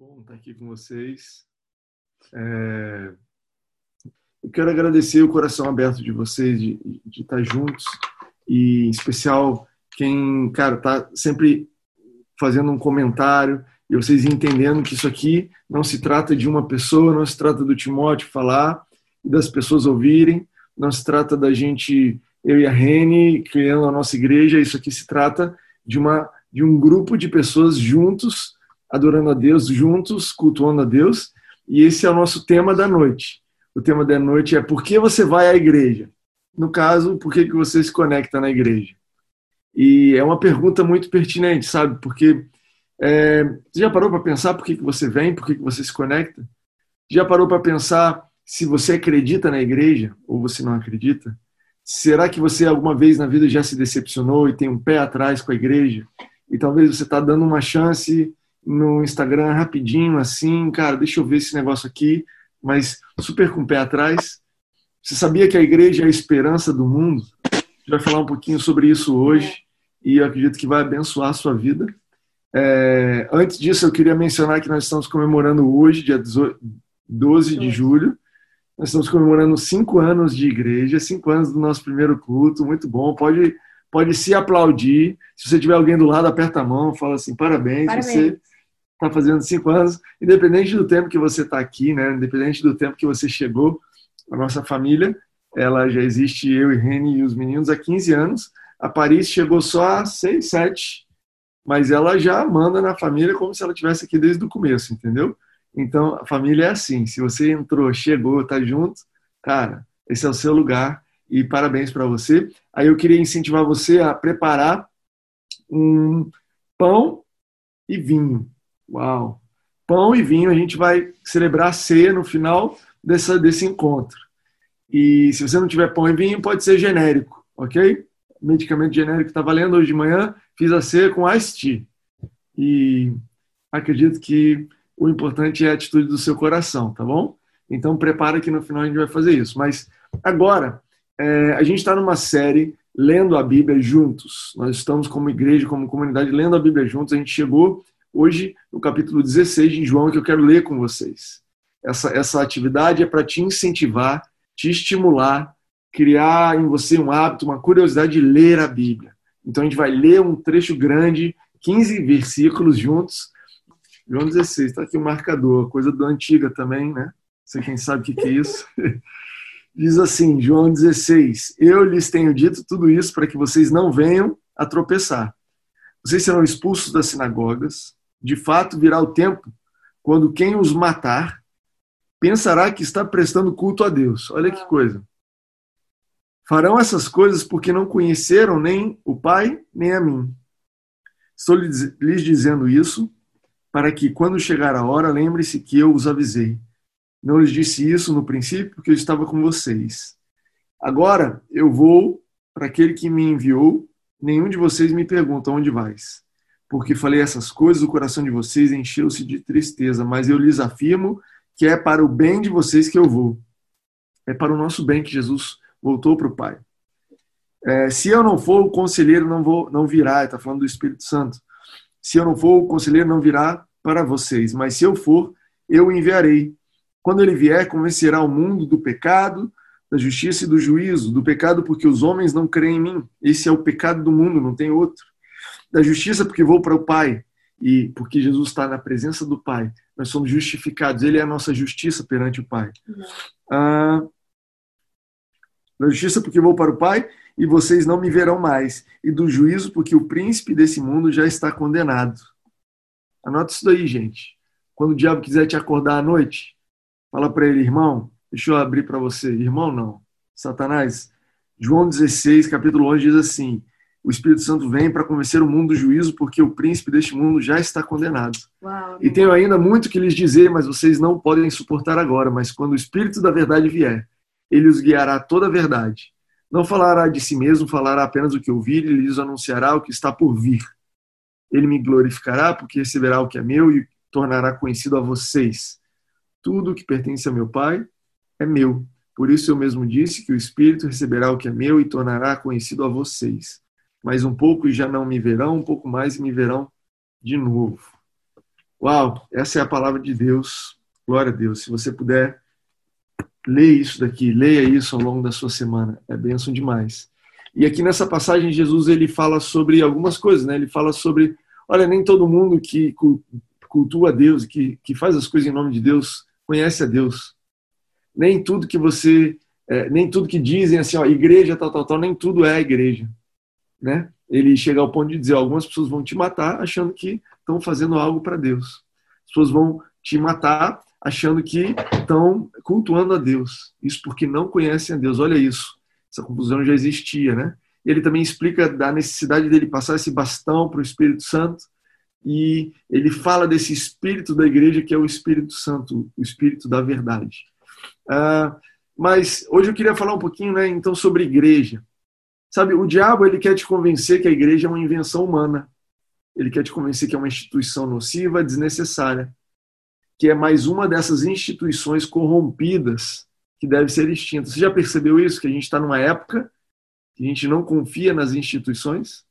bom estar aqui com vocês. É... Eu quero agradecer o coração aberto de vocês, de, de estar juntos, e em especial quem, cara, tá sempre fazendo um comentário e vocês entendendo que isso aqui não se trata de uma pessoa, não se trata do Timóteo falar e das pessoas ouvirem, não se trata da gente, eu e a Rene, criando a nossa igreja, isso aqui se trata de, uma, de um grupo de pessoas juntos adorando a Deus juntos, cultuando a Deus. E esse é o nosso tema da noite. O tema da noite é por que você vai à igreja? No caso, por que, que você se conecta na igreja? E é uma pergunta muito pertinente, sabe? Porque é, você já parou para pensar por que, que você vem, por que, que você se conecta? Já parou para pensar se você acredita na igreja ou você não acredita? Será que você alguma vez na vida já se decepcionou e tem um pé atrás com a igreja? E talvez você está dando uma chance no Instagram rapidinho, assim, cara, deixa eu ver esse negócio aqui, mas super com o pé atrás. Você sabia que a igreja é a esperança do mundo? A gente vai falar um pouquinho sobre isso hoje e eu acredito que vai abençoar a sua vida. É, antes disso, eu queria mencionar que nós estamos comemorando hoje, dia 12 de julho, nós estamos comemorando cinco anos de igreja, cinco anos do nosso primeiro culto, muito bom. Pode, pode se aplaudir. Se você tiver alguém do lado, aperta a mão, fala assim, parabéns. parabéns. Você está fazendo cinco anos, independente do tempo que você está aqui, né? Independente do tempo que você chegou, a nossa família, ela já existe, eu e Reni e os meninos, há 15 anos. A Paris chegou só há 6, 7, mas ela já manda na família como se ela tivesse aqui desde o começo, entendeu? Então, a família é assim. Se você entrou, chegou, tá junto, cara, esse é o seu lugar e parabéns para você. Aí eu queria incentivar você a preparar um pão e vinho. Uau! Pão e vinho, a gente vai celebrar a ceia no final dessa, desse encontro. E se você não tiver pão e vinho, pode ser genérico, ok? Medicamento genérico está valendo hoje de manhã, fiz a ceia com Ice Tea. E acredito que o importante é a atitude do seu coração, tá bom? Então prepara que no final a gente vai fazer isso. Mas agora, é, a gente está numa série lendo a Bíblia juntos. Nós estamos como igreja, como comunidade, lendo a Bíblia juntos. A gente chegou hoje no capítulo 16 de João, que eu quero ler com vocês. Essa, essa atividade é para te incentivar, te estimular, criar em você um hábito, uma curiosidade de ler a Bíblia. Então a gente vai ler um trecho grande, 15 versículos juntos. João 16, está aqui o marcador, coisa do antiga também, né? Você quem sabe o que, que é isso. Diz assim, João 16: Eu lhes tenho dito tudo isso para que vocês não venham a tropeçar. Vocês serão expulsos das sinagogas, de fato, virá o tempo quando quem os matar pensará que está prestando culto a Deus. Olha que coisa. Farão essas coisas porque não conheceram nem o Pai, nem a mim. Estou lhes dizendo isso para que, quando chegar a hora, lembre-se que eu os avisei. Não lhes disse isso no princípio, porque eu estava com vocês. Agora eu vou para aquele que me enviou. Nenhum de vocês me pergunta onde vais porque falei essas coisas, o coração de vocês encheu-se de tristeza, mas eu lhes afirmo que é para o bem de vocês que eu vou. É para o nosso bem que Jesus voltou para o Pai. É, se eu não for, o conselheiro não, vou, não virá, está falando do Espírito Santo. Se eu não for, o conselheiro não virá para vocês, mas se eu for, eu o enviarei. Quando ele vier, convencerá o mundo do pecado, da justiça e do juízo. Do pecado, porque os homens não creem em mim. Esse é o pecado do mundo, não tem outro da justiça porque vou para o Pai e porque Jesus está na presença do Pai. Nós somos justificados. Ele é a nossa justiça perante o Pai. Ah, da justiça porque vou para o Pai e vocês não me verão mais. E do juízo porque o príncipe desse mundo já está condenado. Anota isso daí, gente. Quando o diabo quiser te acordar à noite, fala para ele, irmão, deixa eu abrir para você. Irmão, não. Satanás. João 16, capítulo 11 diz assim: o Espírito Santo vem para convencer o mundo do juízo, porque o príncipe deste mundo já está condenado. Uau, e tenho ainda muito que lhes dizer, mas vocês não podem suportar agora. Mas quando o Espírito da verdade vier, ele os guiará toda a verdade. Não falará de si mesmo, falará apenas o que ouvir e lhes anunciará o que está por vir. Ele me glorificará, porque receberá o que é meu e tornará conhecido a vocês. Tudo o que pertence a meu Pai é meu. Por isso eu mesmo disse que o Espírito receberá o que é meu e tornará conhecido a vocês mais um pouco e já não me verão, um pouco mais e me verão de novo. Uau, essa é a palavra de Deus. Glória a Deus. Se você puder, leia isso daqui, leia isso ao longo da sua semana. É bênção demais. E aqui nessa passagem, Jesus ele fala sobre algumas coisas, né? Ele fala sobre, olha, nem todo mundo que cultua Deus, que, que faz as coisas em nome de Deus, conhece a Deus. Nem tudo que você, é, nem tudo que dizem assim, ó, igreja tal, tal, tal, nem tudo é a igreja, né? Ele chega ao ponto de dizer, algumas pessoas vão te matar achando que estão fazendo algo para Deus. As pessoas vão te matar achando que estão cultuando a Deus. Isso porque não conhecem a Deus. Olha isso. Essa confusão já existia, né? Ele também explica da necessidade dele passar esse bastão para o Espírito Santo e ele fala desse espírito da igreja que é o Espírito Santo, o Espírito da verdade. Uh, mas hoje eu queria falar um pouquinho, né, então, sobre igreja. Sabe, o diabo ele quer te convencer que a igreja é uma invenção humana. Ele quer te convencer que é uma instituição nociva, desnecessária, que é mais uma dessas instituições corrompidas que deve ser extinta. Você já percebeu isso? Que a gente está numa época que a gente não confia nas instituições?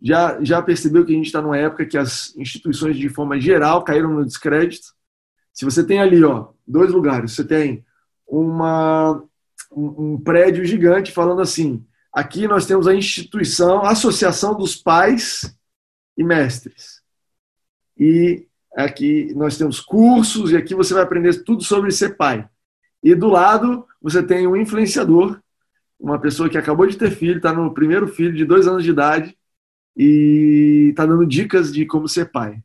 Já, já percebeu que a gente está numa época que as instituições, de forma geral, caíram no descrédito? Se você tem ali, ó, dois lugares, você tem uma, um, um prédio gigante falando assim: aqui nós temos a instituição, a Associação dos Pais e mestres. E aqui nós temos cursos e aqui você vai aprender tudo sobre ser pai. E do lado você tem um influenciador, uma pessoa que acabou de ter filho, está no primeiro filho de dois anos de idade e está dando dicas de como ser pai.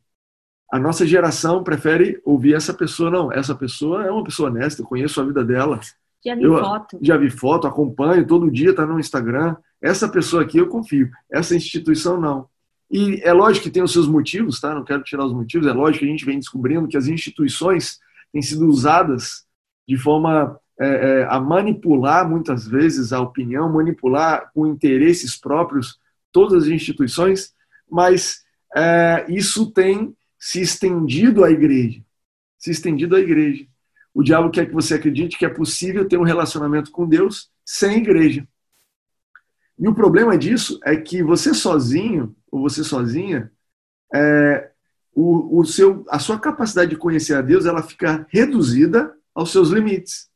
A nossa geração prefere ouvir essa pessoa, não. Essa pessoa é uma pessoa honesta, eu conheço a vida dela. Já vi eu, foto. Já vi foto, acompanho, todo dia está no Instagram. Essa pessoa aqui eu confio, essa instituição não. E é lógico que tem os seus motivos, tá? Não quero tirar os motivos, é lógico que a gente vem descobrindo que as instituições têm sido usadas de forma é, é, a manipular muitas vezes a opinião, manipular com interesses próprios todas as instituições, mas é, isso tem se estendido à igreja. Se estendido à igreja. O diabo quer que você acredite que é possível ter um relacionamento com Deus sem igreja. E o problema disso é que você sozinho, ou você sozinha, é, o, o seu, a sua capacidade de conhecer a Deus ela fica reduzida aos seus limites.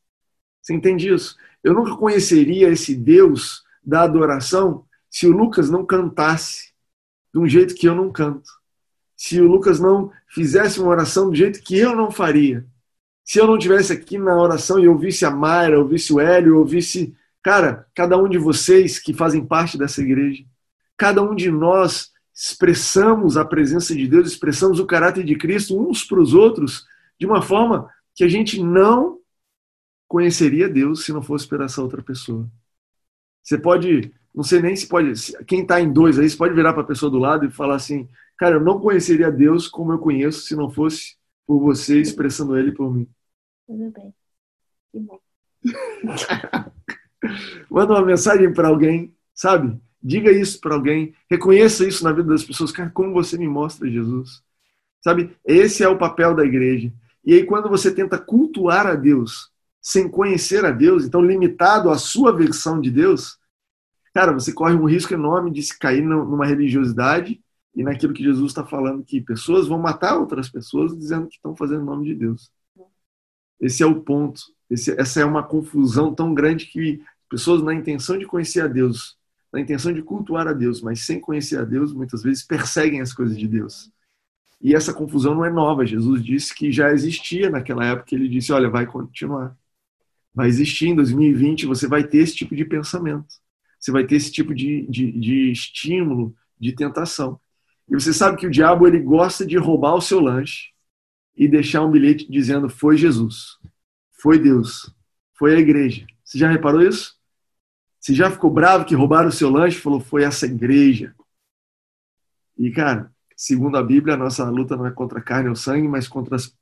Você entende isso? Eu nunca conheceria esse Deus da adoração se o Lucas não cantasse de um jeito que eu não canto. Se o Lucas não fizesse uma oração do jeito que eu não faria. Se eu não tivesse aqui na oração e ouvisse a Mayra, ouvisse o Hélio, ouvisse Cara, cada um de vocês que fazem parte dessa igreja, cada um de nós expressamos a presença de Deus, expressamos o caráter de Cristo uns para os outros de uma forma que a gente não conheceria Deus se não fosse por essa outra pessoa. Você pode, não sei nem se pode, quem está em dois aí, você pode virar para a pessoa do lado e falar assim: Cara, eu não conheceria Deus como eu conheço se não fosse por você expressando Ele por mim. Tudo bem. Que bom. Manda uma mensagem para alguém, sabe? Diga isso para alguém. Reconheça isso na vida das pessoas. Cara, como você me mostra Jesus? Sabe? Esse é o papel da igreja. E aí, quando você tenta cultuar a Deus sem conhecer a Deus, então limitado à sua versão de Deus, cara, você corre um risco enorme de se cair numa religiosidade e naquilo que Jesus está falando, que pessoas vão matar outras pessoas dizendo que estão fazendo o nome de Deus. Esse é o ponto. Esse, essa é uma confusão tão grande que Pessoas na intenção de conhecer a Deus, na intenção de cultuar a Deus, mas sem conhecer a Deus, muitas vezes perseguem as coisas de Deus. E essa confusão não é nova. Jesus disse que já existia naquela época. Ele disse: olha, vai continuar. Vai existir em 2020, você vai ter esse tipo de pensamento. Você vai ter esse tipo de, de, de estímulo, de tentação. E você sabe que o diabo ele gosta de roubar o seu lanche e deixar um bilhete dizendo: foi Jesus, foi Deus, foi a igreja. Você já reparou isso? Você já ficou bravo que roubaram o seu lanche? Falou, foi essa igreja. E, cara, segundo a Bíblia, a nossa luta não é contra a carne ou sangue, mas contra as,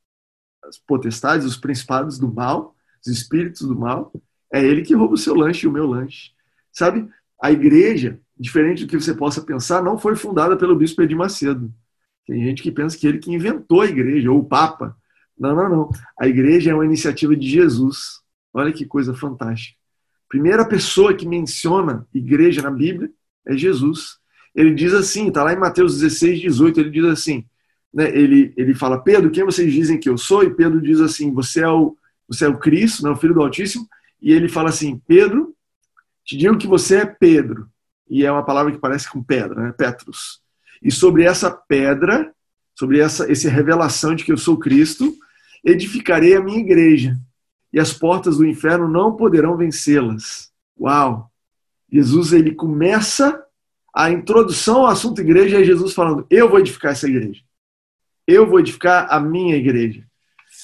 as potestades, os principados do mal, os espíritos do mal. É ele que rouba o seu lanche e o meu lanche. Sabe? A igreja, diferente do que você possa pensar, não foi fundada pelo bispo Edir Macedo. Tem gente que pensa que ele que inventou a igreja, ou o Papa. Não, não, não. A igreja é uma iniciativa de Jesus. Olha que coisa fantástica. Primeira pessoa que menciona igreja na Bíblia é Jesus. Ele diz assim, está lá em Mateus 16, 18, ele diz assim: né, ele, ele fala, Pedro, quem vocês dizem que eu sou? E Pedro diz assim, você é o, você é o Cristo, né, o Filho do Altíssimo. E ele fala assim, Pedro, te digo que você é Pedro. E é uma palavra que parece com pedra, né? Petrus. E sobre essa pedra, sobre essa, essa revelação de que eu sou Cristo, edificarei a minha igreja. E as portas do inferno não poderão vencê-las. Uau! Jesus ele começa a introdução ao assunto igreja é Jesus falando: Eu vou edificar essa igreja. Eu vou edificar a minha igreja.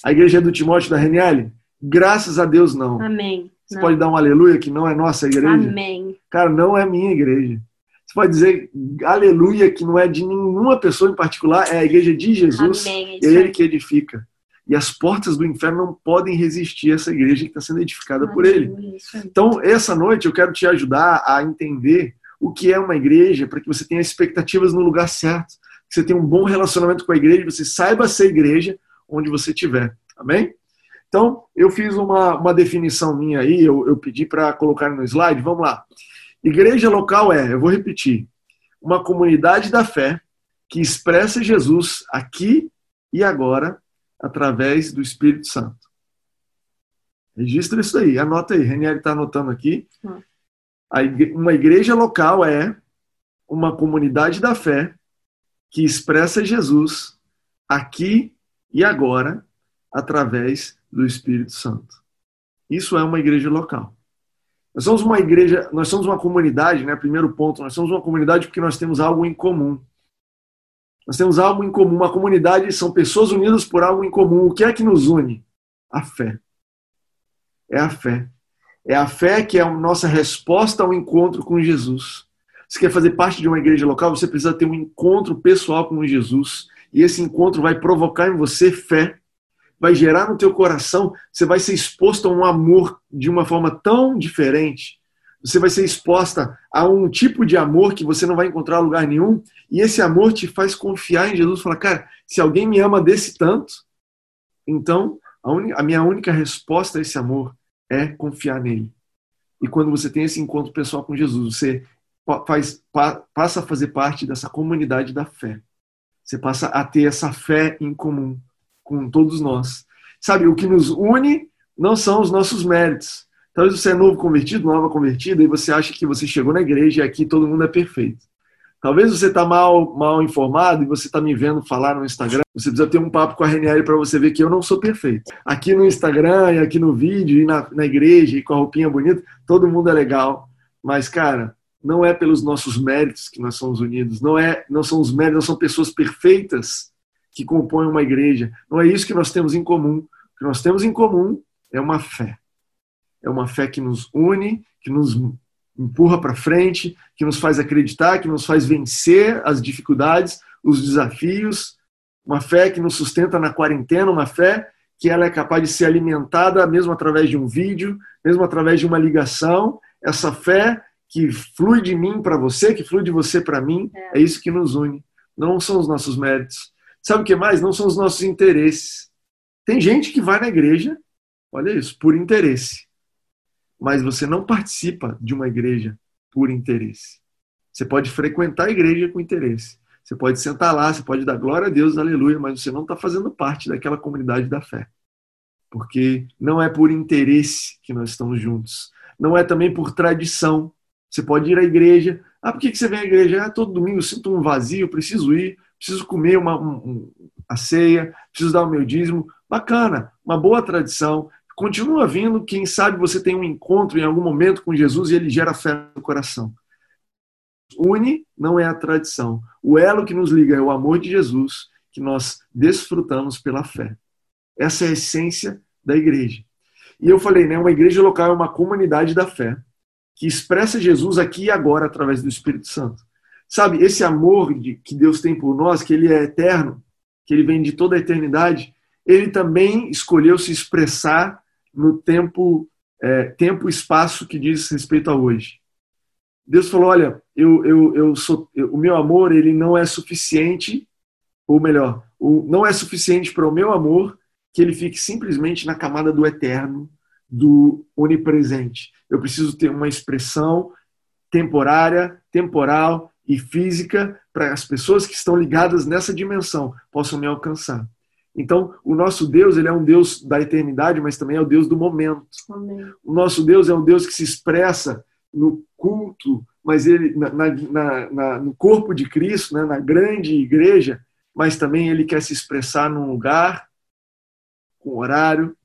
A igreja do Timóteo da Reniele? Graças a Deus, não. Amém. Você não. pode dar um aleluia que não é nossa igreja? Amém. Cara, não é minha igreja. Você pode dizer aleluia que não é de nenhuma pessoa em particular, é a igreja de Jesus. Amém. É ele que edifica. E as portas do inferno não podem resistir a essa igreja que está sendo edificada Amém. por ele. Então, essa noite eu quero te ajudar a entender o que é uma igreja, para que você tenha expectativas no lugar certo, que você tenha um bom relacionamento com a igreja, você saiba ser igreja onde você estiver. Amém? Então, eu fiz uma, uma definição minha aí, eu, eu pedi para colocar no slide. Vamos lá. Igreja local é, eu vou repetir, uma comunidade da fé que expressa Jesus aqui e agora através do Espírito Santo. Registra isso aí, anota aí. Renieri está anotando aqui. Hum. Uma igreja local é uma comunidade da fé que expressa Jesus aqui e agora através do Espírito Santo. Isso é uma igreja local. Nós somos uma igreja, nós somos uma comunidade, né? Primeiro ponto, nós somos uma comunidade porque nós temos algo em comum. Nós temos algo em comum. Uma comunidade são pessoas unidas por algo em comum. O que é que nos une? A fé. É a fé. É a fé que é a nossa resposta ao encontro com Jesus. Você quer fazer parte de uma igreja local, você precisa ter um encontro pessoal com Jesus. E esse encontro vai provocar em você fé, vai gerar no teu coração, você vai ser exposto a um amor de uma forma tão diferente. Você vai ser exposta a um tipo de amor que você não vai encontrar lugar nenhum, e esse amor te faz confiar em Jesus, falar, cara, se alguém me ama desse tanto, então a, un... a minha única resposta a esse amor é confiar nele. E quando você tem esse encontro pessoal com Jesus, você faz, passa a fazer parte dessa comunidade da fé. Você passa a ter essa fé em comum com todos nós. Sabe, o que nos une não são os nossos méritos. Talvez você é novo convertido, nova convertida, e você acha que você chegou na igreja e aqui todo mundo é perfeito. Talvez você está mal, mal informado e você está me vendo falar no Instagram. Você precisa ter um papo com a Renieri para você ver que eu não sou perfeito. Aqui no Instagram, e aqui no vídeo, e na, na igreja, e com a roupinha bonita, todo mundo é legal. Mas, cara, não é pelos nossos méritos que nós somos unidos. Não é, não são os méritos, não são pessoas perfeitas que compõem uma igreja. Não é isso que nós temos em comum. O que nós temos em comum é uma fé. É uma fé que nos une, que nos empurra para frente, que nos faz acreditar, que nos faz vencer as dificuldades, os desafios, uma fé que nos sustenta na quarentena, uma fé que ela é capaz de ser alimentada mesmo através de um vídeo, mesmo através de uma ligação, essa fé que flui de mim para você, que flui de você para mim, é. é isso que nos une. Não são os nossos méritos. Sabe o que mais? Não são os nossos interesses. Tem gente que vai na igreja, olha isso, por interesse mas você não participa de uma igreja por interesse. Você pode frequentar a igreja com interesse. Você pode sentar lá, você pode dar glória a Deus, aleluia, mas você não está fazendo parte daquela comunidade da fé. Porque não é por interesse que nós estamos juntos. Não é também por tradição. Você pode ir à igreja. Ah, por que você vem à igreja? Ah, todo domingo eu sinto um vazio, preciso ir, preciso comer uma, um, a ceia, preciso dar o meu dízimo. Bacana, uma boa tradição. Continua vindo, quem sabe você tem um encontro em algum momento com Jesus e ele gera fé no coração. Une não é a tradição. O elo que nos liga é o amor de Jesus, que nós desfrutamos pela fé. Essa é a essência da igreja. E eu falei, né, uma igreja local é uma comunidade da fé que expressa Jesus aqui e agora através do Espírito Santo. Sabe, esse amor que Deus tem por nós, que ele é eterno, que ele vem de toda a eternidade, ele também escolheu se expressar no tempo, é, tempo e espaço que diz respeito a hoje. Deus falou: olha, eu, eu, eu sou, eu, o meu amor ele não é suficiente, ou melhor, o, não é suficiente para o meu amor que ele fique simplesmente na camada do eterno, do onipresente. Eu preciso ter uma expressão temporária, temporal e física para as pessoas que estão ligadas nessa dimensão possam me alcançar. Então, o nosso Deus, ele é um Deus da eternidade, mas também é o Deus do momento. Amém. O nosso Deus é um Deus que se expressa no culto, mas ele na, na, na, no corpo de Cristo, né, na grande igreja, mas também ele quer se expressar num lugar, com horário,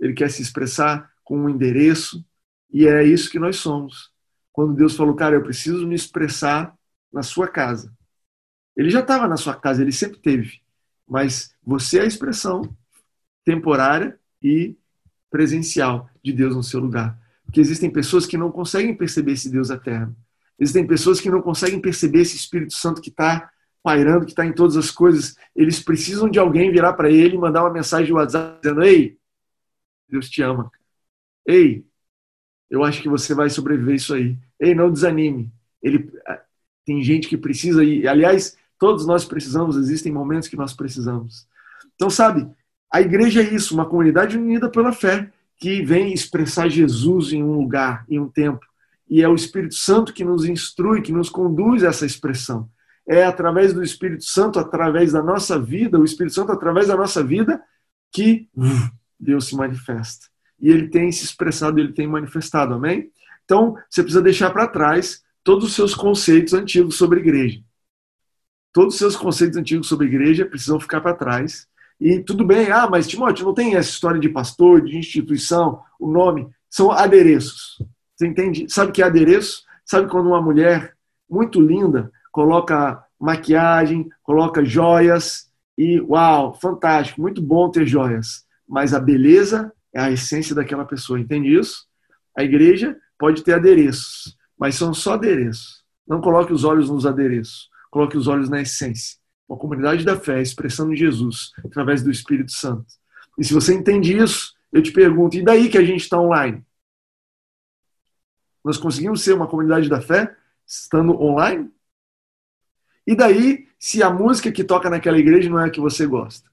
ele quer se expressar com um endereço, e é isso que nós somos. Quando Deus falou, cara, eu preciso me expressar na sua casa. Ele já estava na sua casa, ele sempre teve mas você é a expressão temporária e presencial de Deus no seu lugar. Porque existem pessoas que não conseguem perceber esse Deus eterno. Existem pessoas que não conseguem perceber esse Espírito Santo que está pairando, que está em todas as coisas. Eles precisam de alguém virar para ele e mandar uma mensagem de WhatsApp dizendo: Ei, Deus te ama. Ei, eu acho que você vai sobreviver isso aí. Ei, não desanime. Ele tem gente que precisa ir. Aliás, Todos nós precisamos, existem momentos que nós precisamos. Então, sabe, a igreja é isso, uma comunidade unida pela fé, que vem expressar Jesus em um lugar, em um tempo. E é o Espírito Santo que nos instrui, que nos conduz a essa expressão. É através do Espírito Santo, através da nossa vida, o Espírito Santo, através da nossa vida, que Deus se manifesta. E ele tem se expressado, ele tem manifestado, amém? Então, você precisa deixar para trás todos os seus conceitos antigos sobre igreja todos os seus conceitos antigos sobre igreja precisam ficar para trás. E tudo bem, ah, mas Timóteo, não tem essa história de pastor, de instituição, o nome, são adereços. Você entende? Sabe que é adereço? Sabe quando uma mulher muito linda coloca maquiagem, coloca joias e uau, fantástico, muito bom ter joias. Mas a beleza é a essência daquela pessoa, entende isso? A igreja pode ter adereços, mas são só adereços. Não coloque os olhos nos adereços. Coloque os olhos na essência. Uma comunidade da fé expressando Jesus através do Espírito Santo. E se você entende isso, eu te pergunto, e daí que a gente está online? Nós conseguimos ser uma comunidade da fé estando online? E daí se a música que toca naquela igreja não é a que você gosta?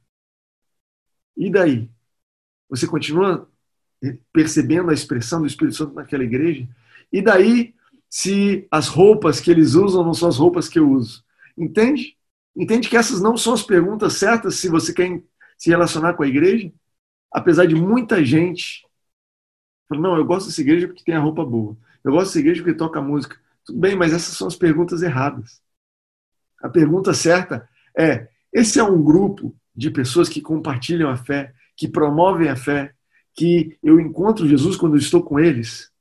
E daí? Você continua percebendo a expressão do Espírito Santo naquela igreja? E daí se as roupas que eles usam não são as roupas que eu uso? Entende? Entende que essas não são as perguntas certas se você quer se relacionar com a igreja? Apesar de muita gente falar, não, eu gosto dessa igreja porque tem a roupa boa. Eu gosto dessa igreja porque toca música. Tudo bem, mas essas são as perguntas erradas. A pergunta certa é: esse é um grupo de pessoas que compartilham a fé, que promovem a fé, que eu encontro Jesus quando estou com eles?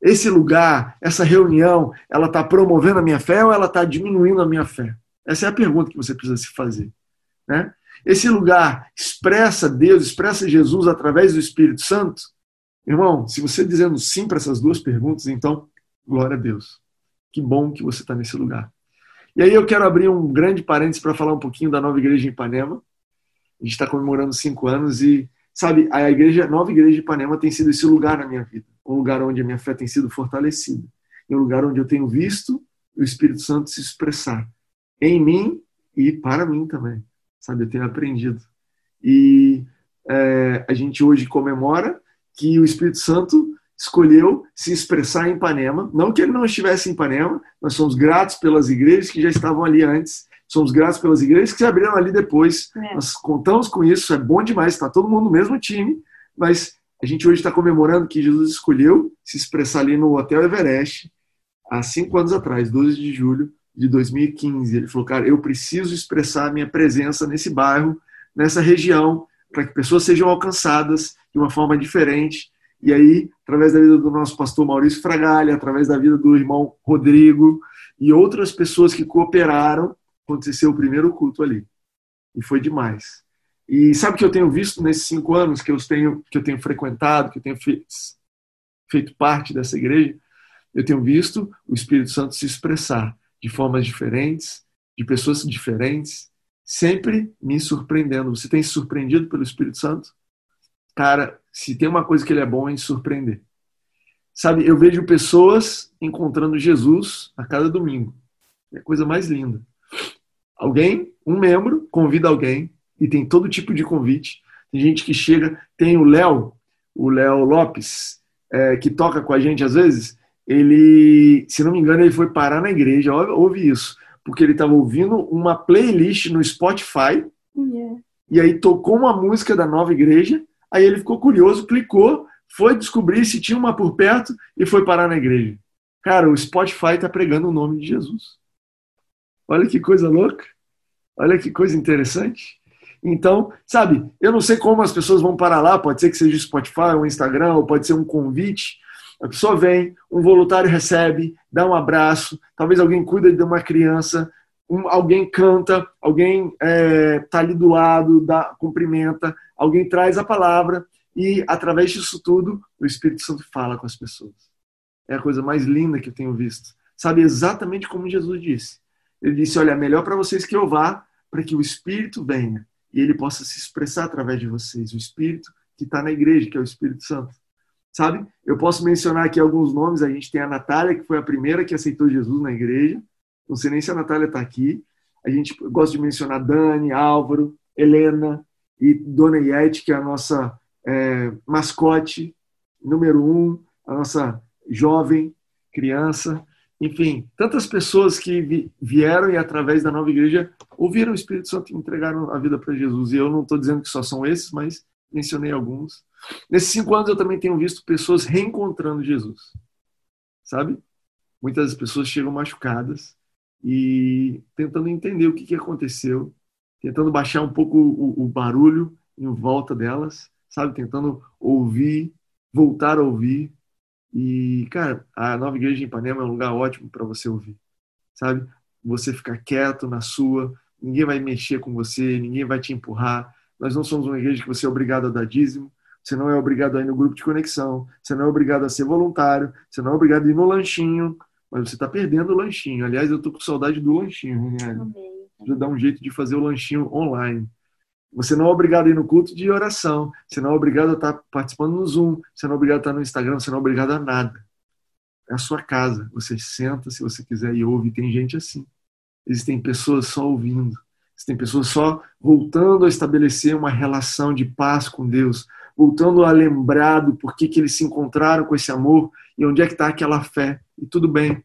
Esse lugar, essa reunião, ela está promovendo a minha fé ou ela está diminuindo a minha fé? Essa é a pergunta que você precisa se fazer. Né? Esse lugar expressa Deus, expressa Jesus através do Espírito Santo? Irmão, se você dizendo sim para essas duas perguntas, então, glória a Deus. Que bom que você está nesse lugar. E aí eu quero abrir um grande parênteses para falar um pouquinho da nova igreja em Ipanema. A gente está comemorando cinco anos e, sabe, a igreja, a nova igreja de Ipanema tem sido esse lugar na minha vida um lugar onde a minha fé tem sido fortalecida, um lugar onde eu tenho visto o Espírito Santo se expressar em mim e para mim também, sabe? Eu tenho aprendido. E é, a gente hoje comemora que o Espírito Santo escolheu se expressar em Ipanema. Não que ele não estivesse em Ipanema, nós somos gratos pelas igrejas que já estavam ali antes, somos gratos pelas igrejas que se abriram ali depois. É. Nós contamos com isso, é bom demais, está todo mundo no mesmo time, mas a gente hoje está comemorando que Jesus escolheu se expressar ali no Hotel Everest há cinco anos atrás, 12 de julho de 2015. Ele falou, cara, eu preciso expressar a minha presença nesse bairro, nessa região, para que pessoas sejam alcançadas de uma forma diferente. E aí, através da vida do nosso pastor Maurício Fragalha, através da vida do irmão Rodrigo e outras pessoas que cooperaram, aconteceu o primeiro culto ali. E foi demais. E sabe o que eu tenho visto nesses cinco anos que eu tenho, que eu tenho frequentado, que eu tenho feito, parte dessa igreja? Eu tenho visto o Espírito Santo se expressar de formas diferentes, de pessoas diferentes, sempre me surpreendendo. Você tem se surpreendido pelo Espírito Santo? Cara, se tem uma coisa que ele é bom é em surpreender. Sabe, eu vejo pessoas encontrando Jesus a cada domingo. É a coisa mais linda. Alguém, um membro, convida alguém e tem todo tipo de convite. Tem gente que chega, tem o Léo, o Léo Lopes, é, que toca com a gente às vezes. Ele, se não me engano, ele foi parar na igreja, ouve isso. porque ele estava ouvindo uma playlist no Spotify Yeah. e aí tocou uma música da nova igreja. Aí ele ficou curioso, clicou, foi descobrir se tinha uma por perto e foi parar na igreja. Cara, o Spotify está pregando o nome de Jesus. Olha que coisa louca. Olha que coisa interessante. Então, sabe, eu não sei como as pessoas vão parar lá, pode ser que seja o Spotify, o Instagram, ou pode ser um convite. A pessoa vem, um voluntário recebe, dá um abraço, talvez alguém cuida de uma criança, um, alguém canta, alguém está é, tá ali do lado, dá, cumprimenta, alguém traz a palavra e, através disso tudo, o Espírito Santo fala com as pessoas. É a coisa mais linda que eu tenho visto. Sabe exatamente como Jesus disse. Ele disse: Olha, é melhor para vocês que eu vá, para que o Espírito venha e ele possa se expressar através de vocês. O Espírito que está na igreja, que é o Espírito Santo. Sabe? Eu posso mencionar aqui alguns nomes. A gente tem a Natália, que foi a primeira que aceitou Jesus na igreja. Não sei nem se a Natália está aqui. A gente gosta de mencionar Dani, Álvaro, Helena e Dona Iete, que é a nossa é, mascote número um, a nossa jovem criança. Enfim, tantas pessoas que vieram e através da nova igreja ouviram o Espírito Santo e entregaram a vida para Jesus. E eu não estou dizendo que só são esses, mas mencionei alguns. Nesses cinco anos eu também tenho visto pessoas reencontrando Jesus. Sabe? Muitas pessoas chegam machucadas e tentando entender o que, que aconteceu, tentando baixar um pouco o, o barulho em volta delas, sabe? Tentando ouvir, voltar a ouvir. E, cara, a nova igreja de Ipanema é um lugar ótimo para você ouvir, sabe? Você ficar quieto na sua, ninguém vai mexer com você, ninguém vai te empurrar. Nós não somos uma igreja que você é obrigado a dar dízimo, você não é obrigado a ir no grupo de conexão, você não é obrigado a ser voluntário, você não é obrigado a ir no lanchinho, mas você está perdendo o lanchinho. Aliás, eu estou com saudade do lanchinho, né? Precisa dar um jeito de fazer o lanchinho online. Você não é obrigado a ir no culto de oração. Você não é obrigado a estar participando no Zoom. Você não é obrigado a estar no Instagram. Você não é obrigado a nada. É a sua casa. Você senta se você quiser e ouve. Tem gente assim. Existem pessoas só ouvindo. Existem pessoas só voltando a estabelecer uma relação de paz com Deus. Voltando a lembrar do porquê que eles se encontraram com esse amor e onde é que está aquela fé e tudo bem.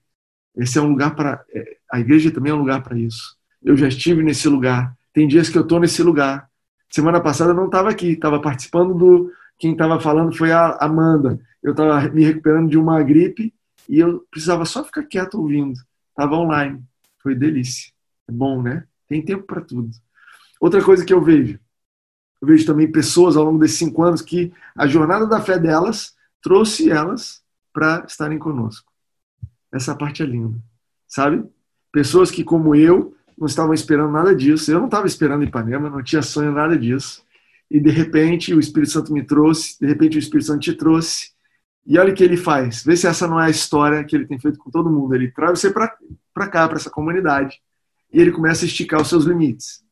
Esse é um lugar para. É, a igreja também é um lugar para isso. Eu já estive nesse lugar. Tem dias que eu estou nesse lugar. Semana passada eu não estava aqui, estava participando do. Quem estava falando foi a Amanda. Eu estava me recuperando de uma gripe e eu precisava só ficar quieto ouvindo. Estava online. Foi delícia. É bom, né? Tem tempo para tudo. Outra coisa que eu vejo. Eu vejo também pessoas ao longo desses cinco anos que a jornada da fé delas trouxe elas para estarem conosco. Essa parte é linda, sabe? Pessoas que, como eu, não estavam esperando nada disso. Eu não estava esperando Ipanema, não tinha sonho nada disso. E de repente o Espírito Santo me trouxe, de repente o Espírito Santo te trouxe. E olha o que ele faz. Vê se essa não é a história que ele tem feito com todo mundo. Ele traz você para cá, para essa comunidade. E ele começa a esticar os seus limites.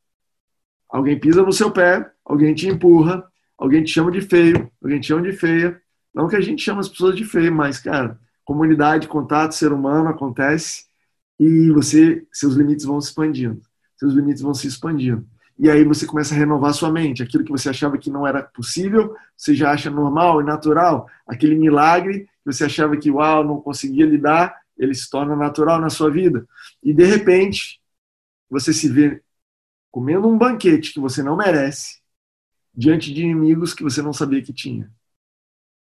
Alguém pisa no seu pé, alguém te empurra, alguém te chama de feio, alguém te chama de feia. Não que a gente chama as pessoas de feio, mas, cara, comunidade, contato, ser humano acontece e você, seus limites vão se expandindo, seus limites vão se expandindo. E aí você começa a renovar sua mente. Aquilo que você achava que não era possível, você já acha normal e natural. Aquele milagre que você achava que, uau, não conseguia lidar, ele se torna natural na sua vida. E de repente, você se vê comendo um banquete que você não merece, diante de inimigos que você não sabia que tinha.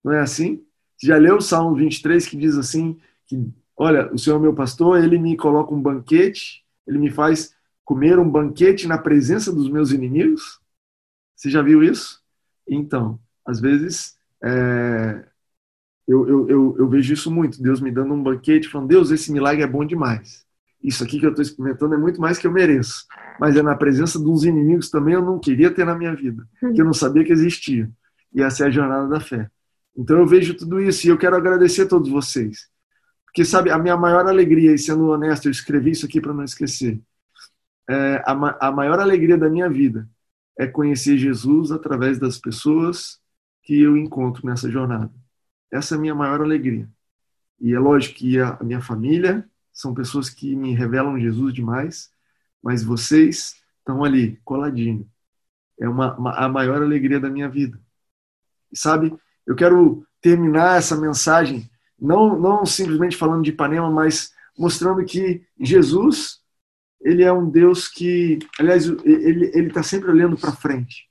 Não é assim? Você já leu o Salmo 23 que diz assim: que, olha, o Senhor é meu pastor, ele me coloca um banquete, ele me faz comer um banquete na presença dos meus inimigos? Você já viu isso? Então, às vezes, é, eu, eu, eu, eu, vejo isso muito. Deus me dando um banquete, falando: Deus, esse milagre é bom demais. Isso aqui que eu estou experimentando é muito mais que eu mereço. Mas é na presença dos inimigos também eu não queria ter na minha vida, que eu não sabia que existia. E essa é a jornada da fé. Então eu vejo tudo isso e eu quero agradecer a todos vocês. Porque, sabe, a minha maior alegria, e sendo honesto, eu escrevi isso aqui para não esquecer. É, a, a maior alegria da minha vida é conhecer Jesus através das pessoas que eu encontro nessa jornada. Essa é a minha maior alegria. E é lógico que a minha família são pessoas que me revelam Jesus demais, mas vocês estão ali, coladinho. É uma, uma, a maior alegria da minha vida. E sabe, eu quero terminar essa mensagem não, não simplesmente falando de Ipanema, mas mostrando que Jesus ele é um Deus que, aliás, ele ele está sempre olhando para frente.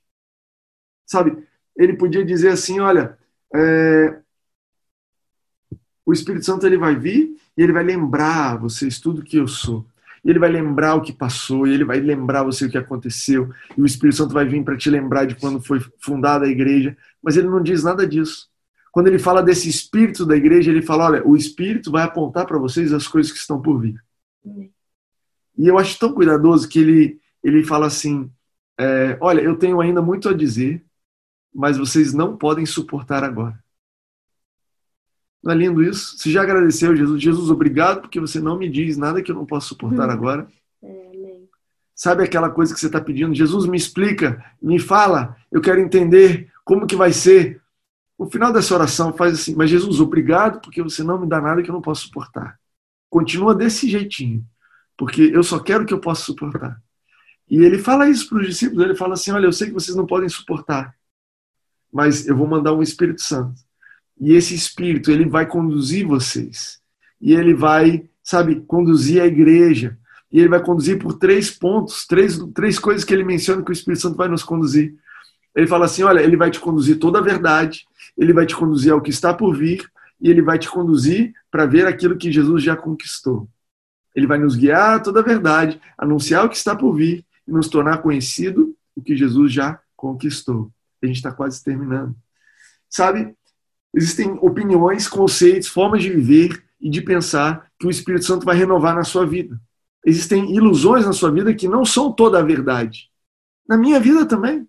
Sabe? Ele podia dizer assim, olha, é, o Espírito Santo ele vai vir e ele vai lembrar vocês tudo que eu sou. E ele vai lembrar o que passou, e ele vai lembrar você o que aconteceu. E o Espírito Santo vai vir para te lembrar de quando foi fundada a igreja. Mas ele não diz nada disso. Quando ele fala desse espírito da igreja, ele fala: olha, o espírito vai apontar para vocês as coisas que estão por vir. E eu acho tão cuidadoso que ele, ele fala assim: é, olha, eu tenho ainda muito a dizer, mas vocês não podem suportar agora. Não é lindo isso? Você já agradeceu, Jesus? Jesus, obrigado porque você não me diz nada que eu não posso suportar hum. agora. É, Sabe aquela coisa que você está pedindo? Jesus, me explica, me fala, eu quero entender como que vai ser. No final dessa oração, faz assim, mas Jesus, obrigado porque você não me dá nada que eu não posso suportar. Continua desse jeitinho, porque eu só quero o que eu posso suportar. E ele fala isso para os discípulos, ele fala assim, olha, eu sei que vocês não podem suportar, mas eu vou mandar um Espírito Santo e esse Espírito, ele vai conduzir vocês. E ele vai, sabe, conduzir a igreja. E ele vai conduzir por três pontos, três, três coisas que ele menciona que o Espírito Santo vai nos conduzir. Ele fala assim: olha, ele vai te conduzir toda a verdade, ele vai te conduzir ao que está por vir, e ele vai te conduzir para ver aquilo que Jesus já conquistou. Ele vai nos guiar a toda a verdade, anunciar o que está por vir e nos tornar conhecido o que Jesus já conquistou. A gente está quase terminando. Sabe, Existem opiniões, conceitos, formas de viver e de pensar que o Espírito Santo vai renovar na sua vida. Existem ilusões na sua vida que não são toda a verdade. Na minha vida também.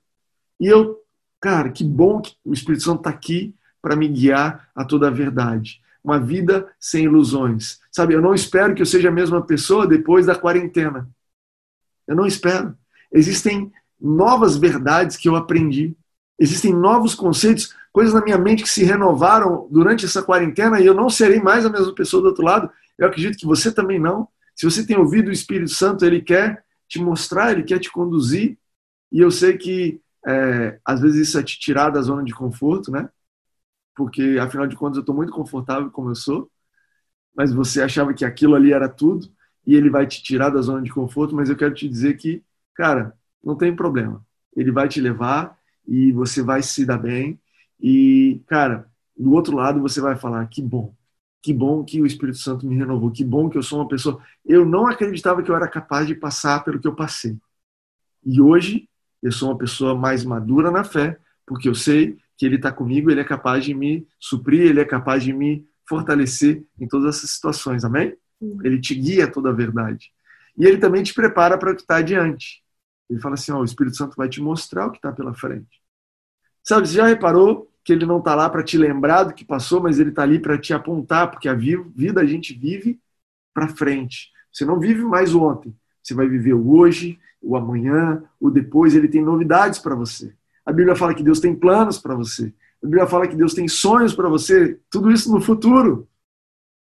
E eu, cara, que bom que o Espírito Santo está aqui para me guiar a toda a verdade. Uma vida sem ilusões. Sabe, eu não espero que eu seja a mesma pessoa depois da quarentena. Eu não espero. Existem novas verdades que eu aprendi. Existem novos conceitos coisas na minha mente que se renovaram durante essa quarentena e eu não serei mais a mesma pessoa do outro lado. Eu acredito que você também não. Se você tem ouvido o Espírito Santo, ele quer te mostrar, ele quer te conduzir. E eu sei que é, às vezes isso é te tirar da zona de conforto, né? Porque afinal de contas eu estou muito confortável como eu sou. Mas você achava que aquilo ali era tudo e ele vai te tirar da zona de conforto. Mas eu quero te dizer que, cara, não tem problema. Ele vai te levar e você vai se dar bem e, cara, do outro lado você vai falar: que bom, que bom que o Espírito Santo me renovou, que bom que eu sou uma pessoa. Eu não acreditava que eu era capaz de passar pelo que eu passei. E hoje eu sou uma pessoa mais madura na fé, porque eu sei que Ele está comigo, Ele é capaz de me suprir, Ele é capaz de me fortalecer em todas essas situações. Amém? Ele te guia a toda a verdade. E Ele também te prepara para o que está adiante. Ele fala assim: ó, o Espírito Santo vai te mostrar o que está pela frente. Sabe, você já reparou que ele não está lá para te lembrar do que passou, mas ele está ali para te apontar, porque a vida a gente vive para frente. Você não vive mais o ontem, você vai viver o hoje, o amanhã, o depois. Ele tem novidades para você. A Bíblia fala que Deus tem planos para você. A Bíblia fala que Deus tem sonhos para você. Tudo isso no futuro.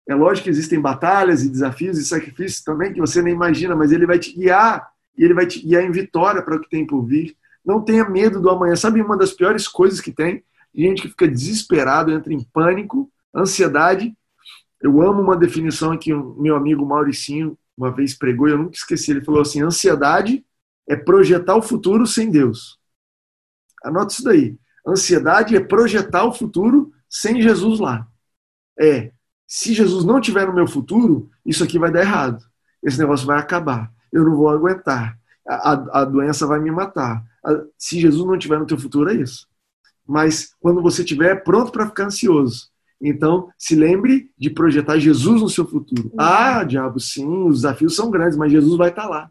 É lógico que existem batalhas e desafios e sacrifícios também que você nem imagina, mas Ele vai te guiar e Ele vai te guiar em vitória para o que tem por vir. Não tenha medo do amanhã. Sabe uma das piores coisas que tem? gente que fica desesperado, entra em pânico, ansiedade. Eu amo uma definição que o meu amigo Mauricinho uma vez pregou e eu nunca esqueci. Ele falou assim: ansiedade é projetar o futuro sem Deus. Anota isso daí. Ansiedade é projetar o futuro sem Jesus lá. É, se Jesus não tiver no meu futuro, isso aqui vai dar errado. Esse negócio vai acabar. Eu não vou aguentar. A, a, a doença vai me matar. A, se Jesus não tiver no teu futuro, é isso mas quando você estiver pronto para ficar ansioso. Então, se lembre de projetar Jesus no seu futuro. Uhum. Ah, diabo, sim, os desafios são grandes, mas Jesus vai estar lá.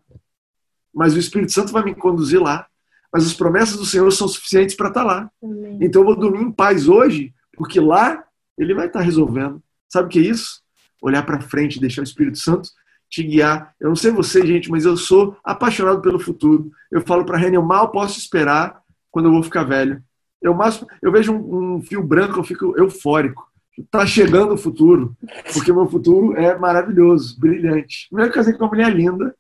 Mas o Espírito Santo vai me conduzir lá. Mas as promessas do Senhor são suficientes para estar lá. Amém. Então eu vou dormir em paz hoje, porque lá ele vai estar resolvendo. Sabe o que é isso? Olhar para frente, deixar o Espírito Santo te guiar. Eu não sei você, gente, mas eu sou apaixonado pelo futuro. Eu falo para a Reni, eu mal posso esperar quando eu vou ficar velho. Eu, eu vejo um, um fio branco, eu fico eufórico. Está chegando o futuro, porque o meu futuro é maravilhoso, brilhante. Primeiro, casei com uma mulher linda,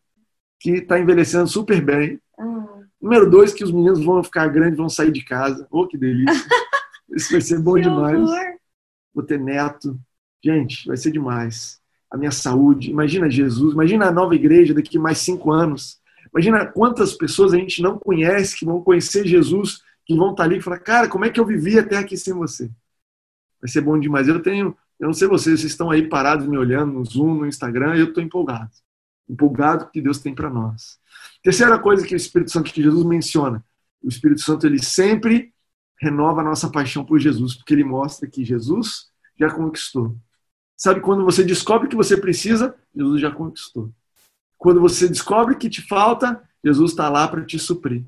que está envelhecendo super bem. Ah. Número dois, que os meninos vão ficar grandes, vão sair de casa. Oh, que delícia! Isso vai ser bom demais. Vou ter neto. Gente, vai ser demais. a minha saúde. Imagina Jesus, imagina a nova igreja daqui mais cinco anos. Imagina quantas pessoas a gente não conhece que vão conhecer Jesus, que vão estar ali e falar, cara, como é que eu vivi até aqui sem você? Vai ser bom demais. Eu tenho, eu não sei vocês, vocês estão aí parados me olhando no Zoom, no Instagram, eu estou empolgado. Empolgado que Deus tem para nós. Terceira coisa que o Espírito Santo que Jesus menciona, o Espírito Santo ele sempre renova a nossa paixão por Jesus, porque ele mostra que Jesus já conquistou. Sabe quando você descobre que você precisa, Jesus já conquistou. Quando você descobre que te falta, Jesus está lá para te suprir.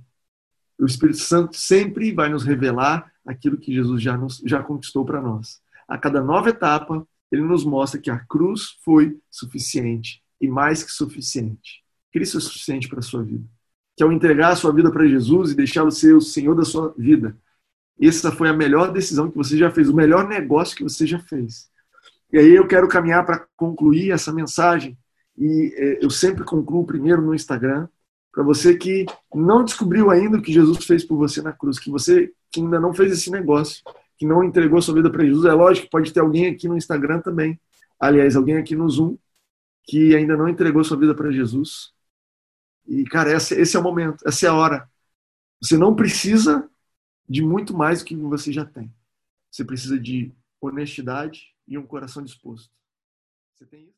O Espírito Santo sempre vai nos revelar aquilo que Jesus já, nos, já conquistou para nós. A cada nova etapa, ele nos mostra que a cruz foi suficiente e mais que suficiente. Cristo é suficiente para a sua vida. Que ao entregar a sua vida para Jesus e deixá-lo ser o Senhor da sua vida, essa foi a melhor decisão que você já fez, o melhor negócio que você já fez. E aí eu quero caminhar para concluir essa mensagem. E é, eu sempre concluo primeiro no Instagram, para você que não descobriu ainda o que Jesus fez por você na cruz, que você que ainda não fez esse negócio, que não entregou sua vida para Jesus. É lógico que pode ter alguém aqui no Instagram também, aliás, alguém aqui no Zoom, que ainda não entregou sua vida para Jesus. E, cara, esse, esse é o momento, essa é a hora. Você não precisa de muito mais do que você já tem. Você precisa de honestidade e um coração disposto. Você tem isso?